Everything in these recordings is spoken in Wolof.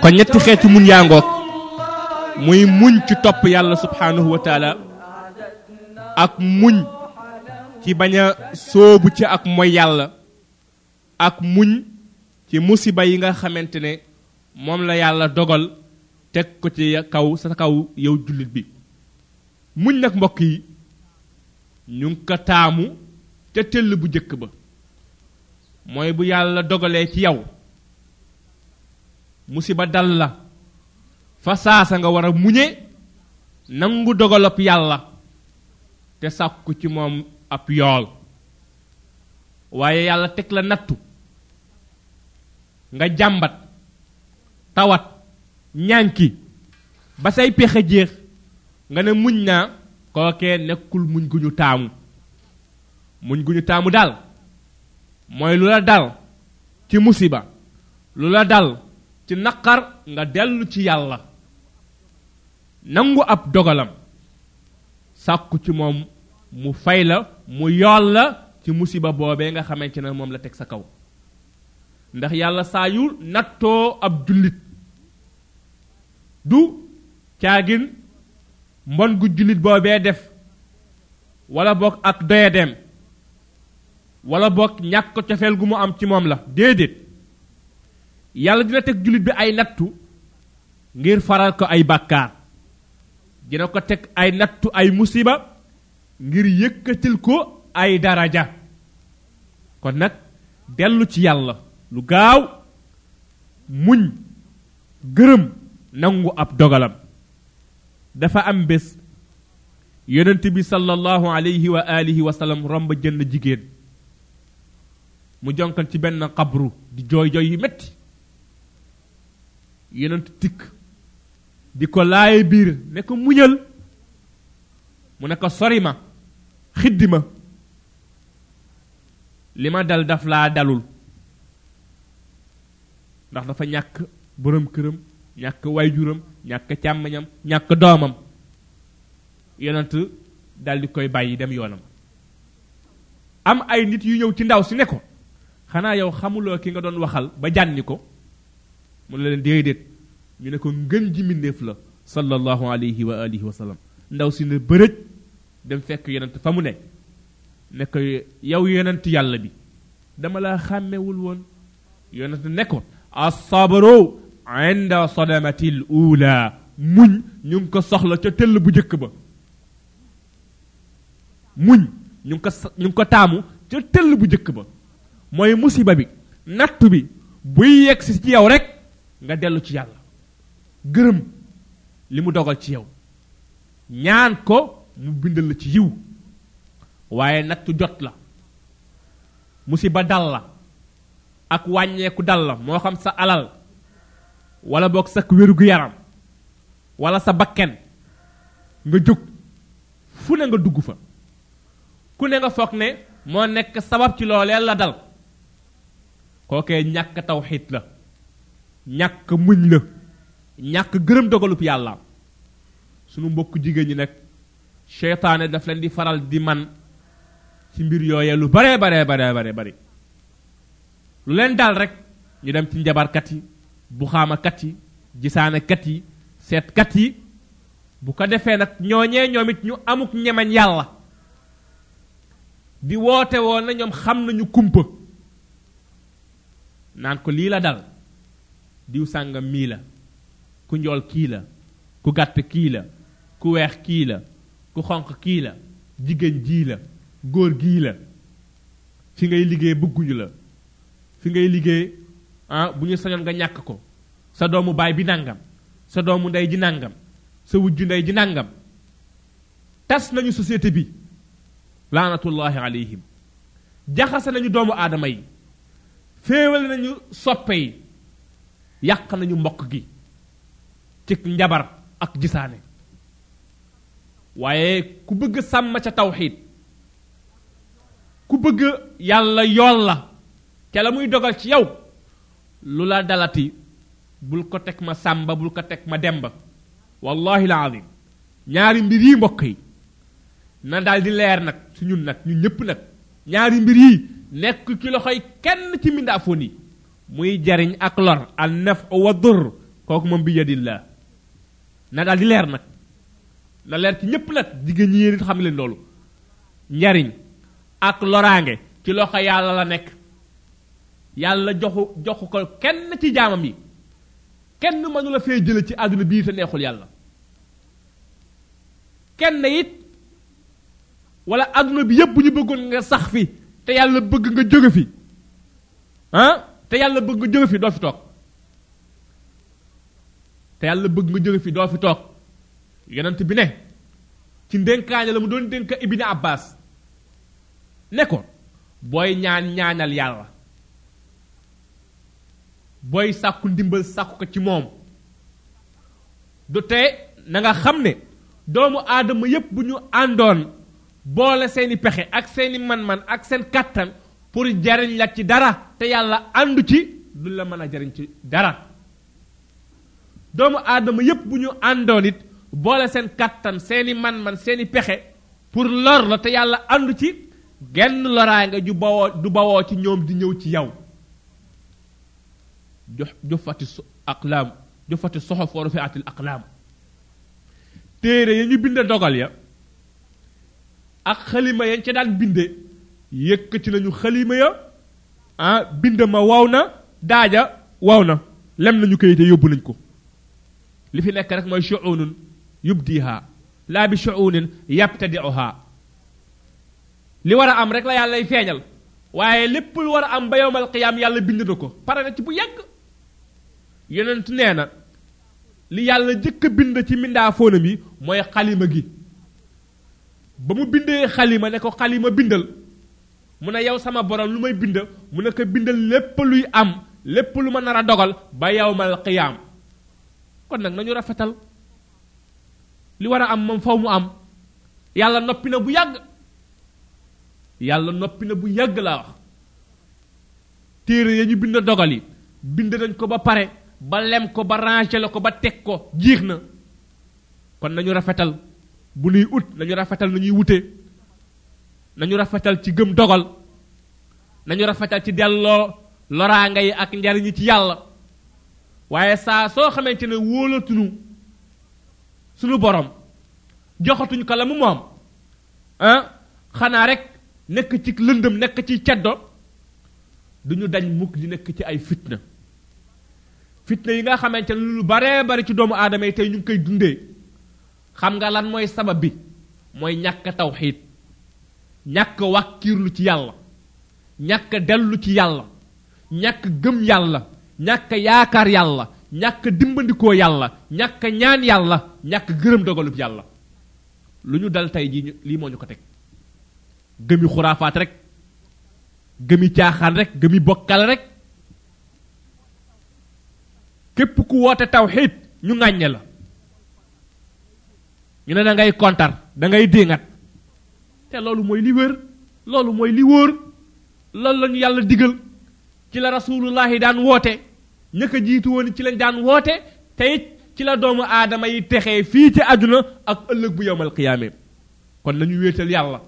kon ñetti xeeti muñ yaa ngoog muy muñ ci topp yàlla subhaanahu wa taala ak muñ ci bañ a sóobu ci ak mooy yàlla ak muñ ci musiba yi nga xamante ne moom la yàlla dogal teg ko ci kaw sa kaw yow jullit bi muñ nag mbokk yi ñu ngi ko taamu ca tëll bu njëkk ba mooy bu yàlla dogalee ci yow musiba dal la fa saasa nga war a muñe nangu dogalop yàlla te sàkku ci moom ab yool waaye yàlla teg la nattu nga jàmbat tawat ñànki ba say pexe jeex nga ne muñ naa kookee nekkul muñ gu ñu taamu muñ gu ñu taamu daal mooy lu la dal ci musiba lu la dal ci naqar nga dellu ci yàlla nangu ab dogalam sàkku ci moom mu fay la mu yool la ci musiba boobee nga xamante ne moom la teg sa kaw ndax yàlla saa yu nattoo ab jullit du caagin mbon gu jullit boobee def wala bokk ak doyadeem wala bokk ñàkk cofeel gu mu am ci moom la déedéet yàlla dina teg jullit bi ay nattu ngir faral ko ay bàkkaar dina ko teg ay nattu ay musiba ngir yëkkatil ko ay daraja kon nag dellu ci yàlla lu gaaw muñ gërëm nangu ab dogalam dafa am bés yonent bi sallallahu alayhi wa alihi wa sallam romb jënn jigéen mu jonkan ci benn xabru di jooy jooy yu metti yonent tikk di ko laaye biir ne ko muñal mu ne ko sori ma xiddi ma li ma dal daf laa dalul ndax dafa ñàkk borom këram ñàkk wayjuram ñàkk càmmañam ñàkk doomam yonent dal di koy bàyyi dem yoonam am ay nit yu ñëw ci ndaw si ne ko xanaa yow xamuloo ki nga doon waxal ba jànni ko mu ne leen déedéet ñu ne ko ngën ji mindeef la sallallahu alayhi wa alihi wa sallam ndaw si ne bërëj dem fekk yonent fa mu ne ne ko yow yonent yàlla bi dama laa xàmmewul woon yonent ne ko asabru inda sadamati l ula muñ ñu ngi ko soxla ca tëll bu jëkk ba muñ ñu ngi ko ñu ngi ko taamu ca tëll bu jëkk ba mooy musiba bi nattu bi buy yegg si ci yow rek nga dellu ci yàlla gërëm li mu dogal ci yow ñaan ko mu bindal la ci yiw waaye nattu jot la musiba dal la ak wàññeeku dal la moo xam sa alal wala boog sa wéru gu yaram wala sa bakken nga jóg fu ne nga dugg fa ku ne nga foog ne moo nekk sabab ci loolee la dal kookee ñàkk tawxiit la ñàkk muñ la ñàkk gërëm dogalub yàlla sunu mbokk jigéen ñi nag seytaane daf leen di faral di man ci mbir yooyee lu bare bare bare bare bari lu leen daal rek ñu dem ci njabarkat yi buxaamakat yi gisaanekat yi seetkat yi bu ko defee nag ñooñee ñoom it ñu amuk ñemeñ yàlla di woote woon na ñoom xam nañu kumpa naan ko lii la dal diw sàngam mii la ku njool kii la ku gàtt kii la ku weex kii la ku xonq kii la jigéen jii la góor gii la fi ngay liggéey bëgguñu la fi ngay liggéey ah bu ñu sañoon nga ñàkk ko sa doomu baay bi nàngam sa doomu ndey ji nàngam sa wujju ndey ji nàngam tas nañu société bi laanatullahi alayhim jaxase nañu doomu aadama yi féewale nañu soppe yi yàq nañu mbokk gi ci njabar ak gisaane waaye ku bëgg sàmm ca tawxiid ku bëgg yàlla yool la ca la muy dogal ci yow lu la dalati bul ko teg ma sàmba bul ko teg ma demba wallahi la azim ñaari mbir yi mbokk yi na daal di leer nag su ñun nag ñu ñëpp nag ñaari mbir yi nekk ci loxoy kenn ci mbindaafoon yi muy jariñ ak lor al naf wa dur kooku moom bi yadillah na daal di leer nag na leer ci ñëpp nag jigéen ñi yéen xam leen loolu njariñ ak loraange ci loxo yàlla la nekk yàlla joxu joxu ko kenn ci jaamam yi kenn mënu la fee jële ci àdduna bii te neexul yàlla kenn it wala àdduna bi yépp ñu bëggoon nga sax fi te yàlla bëgg nga jóge fi ah te yàlla bëgg nga jóge fi doo fi toog te yàlla bëgg nga jóge fi doo fi toog yonent bi ne ci ndénkaane la mu doon dénka ibni abbas ne ko booy ñaan ñaanal yàlla booy sàkku ndimbal sàkku ko ci moom du te na nga xam ne doomu aadama yépp bu ñu àndoon boole seeni pexe ak seeni man-man ak seen kàttan pour jariñ la ci dara te yàlla àndu ci du la mën a jariñ ci dara doomu aadama yépp bu ñu àndoon it boole seen kàttan seeni man-man seeni pexe pour lor la te yàlla àndu ci genn loraange ju bawoo du bawoo ci ñoom di ñëw ci yow jox jofati su aqlaam jofati soxof wa rufiatil aqlaam téere ya ñu bind dogal ya ak xalima yañ ca daan binde yëkkati nañu xalima ya ah bind ma waw na daaja waw na lem nañu kayit ya yóbbu nañ ko li fi nekk rek mooy shuunun yubdiha laa bi shuunin yabtadiuha li war a am rek la yàlla lay feeñal waaye lépp lu war a am ba yowmal qiyaam yàlla bind na ko pare na ci bu yàgg yonent nee na li yàlla jëkk bind ci mindaa fóonam yi mooy xalima gi ba mu bindee xalima ne ko xalima bindal mu ne yow sama borom lu may bind mu ne ko bindal lépp luy am lépp lu ma nar a dogal ba yawmal qiyaam kon nag nañu rafetal li war a am moom faw mu am yàlla noppi na bu yàgg yàlla noppi na bu yàgg laa wax téere ya ñu bind dogal yi bind nañ ko ba pare ba lem ko ba rangé la ko ba teg ko jiix na kon nañu rafetal bu nuy ut nañu rafetal nañuy wute nañu rafetal ci gëm dogal nañu rafetal ci delloo loraanga yi ak njariñ yi ci yàlla waaye saa soo xamante ne wóolatunu sunu borom joxatuñ ko la mu moom ah xanaa rek nekk ci lëndëm nekk ci ceddo du ñu dañ mukk di nekk ci ay fitna fitna yi nga xamante ne lu baree bari ci doomu aadama yi tey ñu ngi koy dundee xam nga lan mooy sabab bi mooy ñàkk tawxiid ñàkk wàkkiirlu ci yàlla ñàkk dellu ci yàlla ñàkk gëm yàlla ñàkk yaakaar yàlla ñàkk dimbandikoo yàlla ñàkk ñaan yàlla ñàkk gërëm dogalub yàlla lu ñu dal tey jii lii moo ñu ko teg gëmi xuraafaat rek gëmi caaxaan rek gëmi bokkal rek képp ku woote tawxiid ñu ŋàññe la ñu ne da ngay kontar da ngay déngat te loolu mooy li wér loolu mooy li wóor loolu lañu yàlla digal ci la rasulullahi daan woote ñëkk a jiitu woon ci lañ daan woote te it ci la doomu aadama yi texee fii ci àdduna ak ëllëg bu yowmal qiyaame kon nañu wéetal yàlla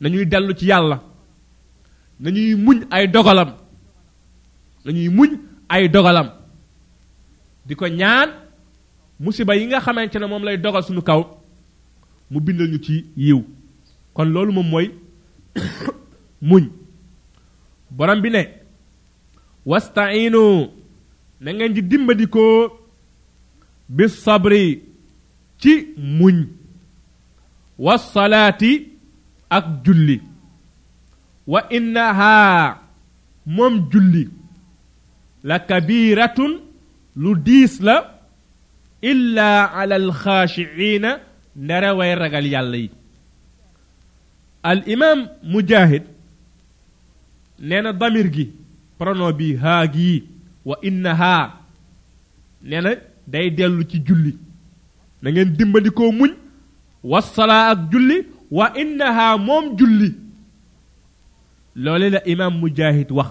nañuy dellu ci yàlla nañuy muñ ay dogalam nañuy muñ ay dogalam di ko ñaan musiba yi nga xamante ne moom lay dogal suñu kaw mu bindal ñu ci yiw kon loolu moom mooy muñ borom bi ne wastainu na ngeen di dimbadikoo bi sabri ci muñ wa salaati ak julli wa innaha moom julli la kabiratun lu diis la illa ala alxaashiina ndara way ragal yàlla yi al imam mujahid nee na damir gi pronom bi haa gi wa inna haa nee na day dellu ci julli na ngeen dimbali koo muñ wassalaa ak julli wa inna haa moom julli loole la imam mujahid wax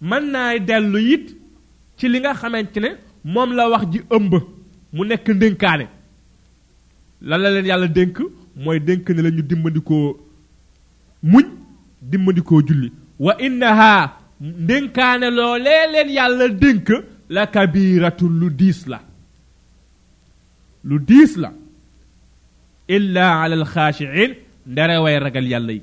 mën naay dellu it ci li nga xamante ne moom la wax ji ëmb mu nekk ndénkaane lan la leen yàlla dénk mooy dénk ne la ñu dimbandikoo muñ dimbandikoo julli wa innaha ndénkaane loolee leen yàlla dénk la kabiratu lu diis la lu diis la illa ala alxaashiin ndere way ragal yàlla yi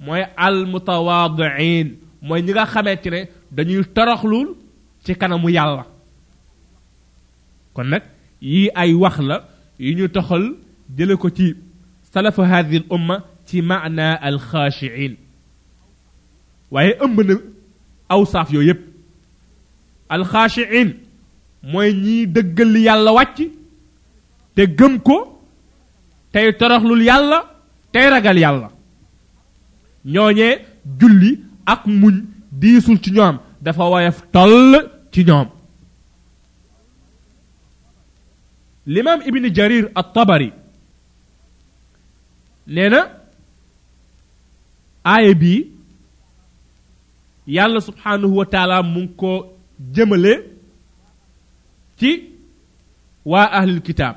mooy al mutawaadiin mooy ñi nga xamante ne dañuy toroxlul ci kanamu yàlla kon nag yii ay wax la yu ñu toxal jële ko ci salafu hadihi al umma ci maana al xaashiin waaye ëmb na awsaaf yooyu yépp al xaashiin mooy ñiy dëggal li yàlla wàcc te gëm ko tey toroxlul yàlla tey ragal yàlla ñooñee julli ak muñ diisul ci ñoom dafa woyof toll ci ñoom limaam ibni jarir at tabari nee na aaya bii yàlla subhaanahu wa taala mu ngi ko jëmale ci waa ahlil kitaab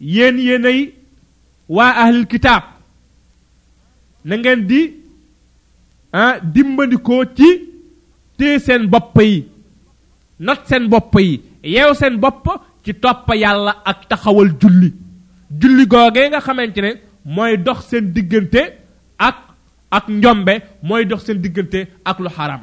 yéen yéenay waa ahlil kitaab na ngeen di ah dimbandikoo ci téye seen bopp yi not seen bopp yi yeew seen bopp ci topp yàlla ak taxawal julli julli googee nga xamante ne mooy dox seen diggante ak ak njombe mooy dox seen diggante ak lu xaram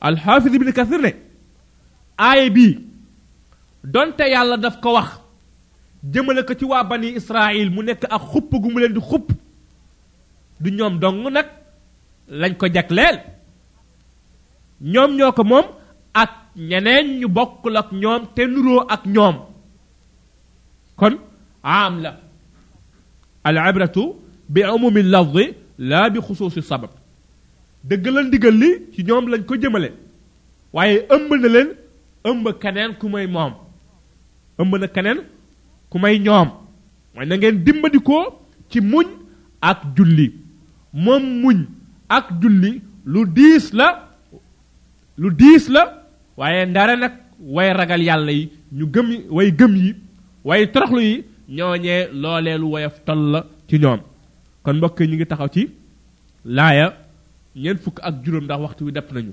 alxaafis ibn kasir ne aaya bii donte yàlla daf ko wax jëmale ko ci waa bani israil mu nekk ak xupp gu mu leen di xupp du ñoom dong nag lañ ko jagleel ñoom ñoo ko moom ak ñeneen ñu bokkul ak ñoom te nuroo ak ñoom kon aam la al ibratu bi umumi lafdi laa bi xusuusi sabab dëgg la ndigal li ci ñoom lañ ko jëmale waaye ëmb na leen ëmb keneen ku may moom ëmb na keneen ku may ñoom mooy na ngeen dimbandikoo ci muñ ak julli moom muñ ak julli lu diis la lu diis la waaye ndara nag way ragal yàlla yi ñu gëm way gëm yi way toroxlu yi ñooñee loolee lu woyof toll la ci ñoom kon mbokk ñu ngi taxaw ci laaya ñeent fukk ak juróom ndax waxtu wi depp nañu